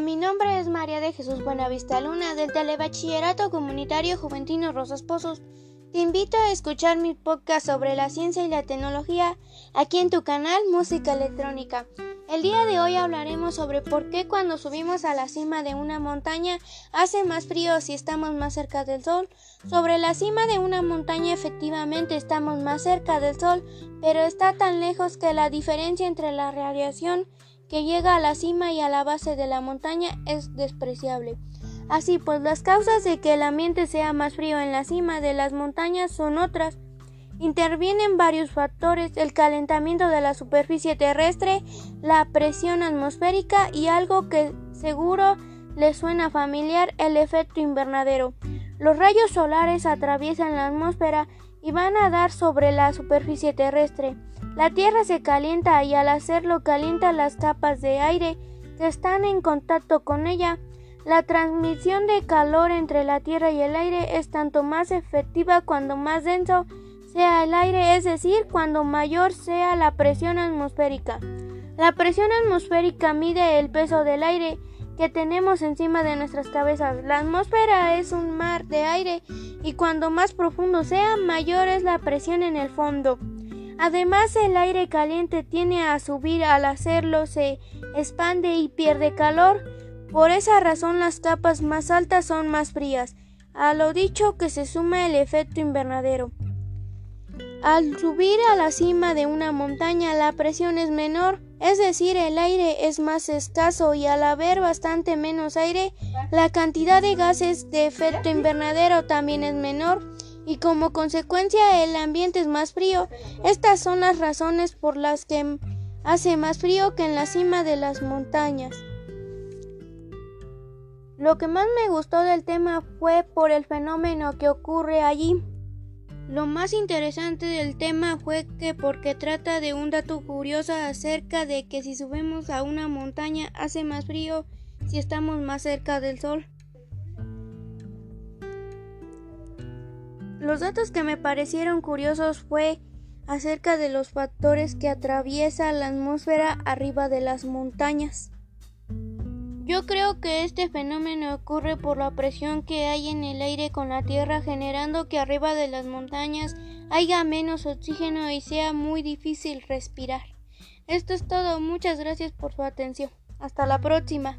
Mi nombre es María de Jesús Buenavista Luna del Telebachillerato Comunitario Juventino Rosas Pozos. Te invito a escuchar mi podcast sobre la ciencia y la tecnología aquí en tu canal Música Electrónica. El día de hoy hablaremos sobre por qué cuando subimos a la cima de una montaña hace más frío si estamos más cerca del sol. Sobre la cima de una montaña efectivamente estamos más cerca del sol, pero está tan lejos que la diferencia entre la radiación que llega a la cima y a la base de la montaña es despreciable. Así pues, las causas de que el ambiente sea más frío en la cima de las montañas son otras. Intervienen varios factores, el calentamiento de la superficie terrestre, la presión atmosférica y algo que seguro le suena familiar, el efecto invernadero. Los rayos solares atraviesan la atmósfera y van a dar sobre la superficie terrestre. La Tierra se calienta y al hacerlo calienta las capas de aire que están en contacto con ella. La transmisión de calor entre la Tierra y el aire es tanto más efectiva cuando más denso sea el aire, es decir, cuando mayor sea la presión atmosférica. La presión atmosférica mide el peso del aire que tenemos encima de nuestras cabezas. La atmósfera es un mar de aire y cuando más profundo sea, mayor es la presión en el fondo. Además, el aire caliente tiene a subir al hacerlo, se expande y pierde calor. Por esa razón las capas más altas son más frías. A lo dicho que se suma el efecto invernadero. Al subir a la cima de una montaña la presión es menor, es decir, el aire es más escaso y al haber bastante menos aire, la cantidad de gases de efecto invernadero también es menor y como consecuencia el ambiente es más frío. Estas son las razones por las que hace más frío que en la cima de las montañas. Lo que más me gustó del tema fue por el fenómeno que ocurre allí. Lo más interesante del tema fue que porque trata de un dato curioso acerca de que si subimos a una montaña hace más frío si estamos más cerca del sol. Los datos que me parecieron curiosos fue acerca de los factores que atraviesa la atmósfera arriba de las montañas. Yo creo que este fenómeno ocurre por la presión que hay en el aire con la Tierra generando que arriba de las montañas haya menos oxígeno y sea muy difícil respirar. Esto es todo, muchas gracias por su atención. Hasta la próxima.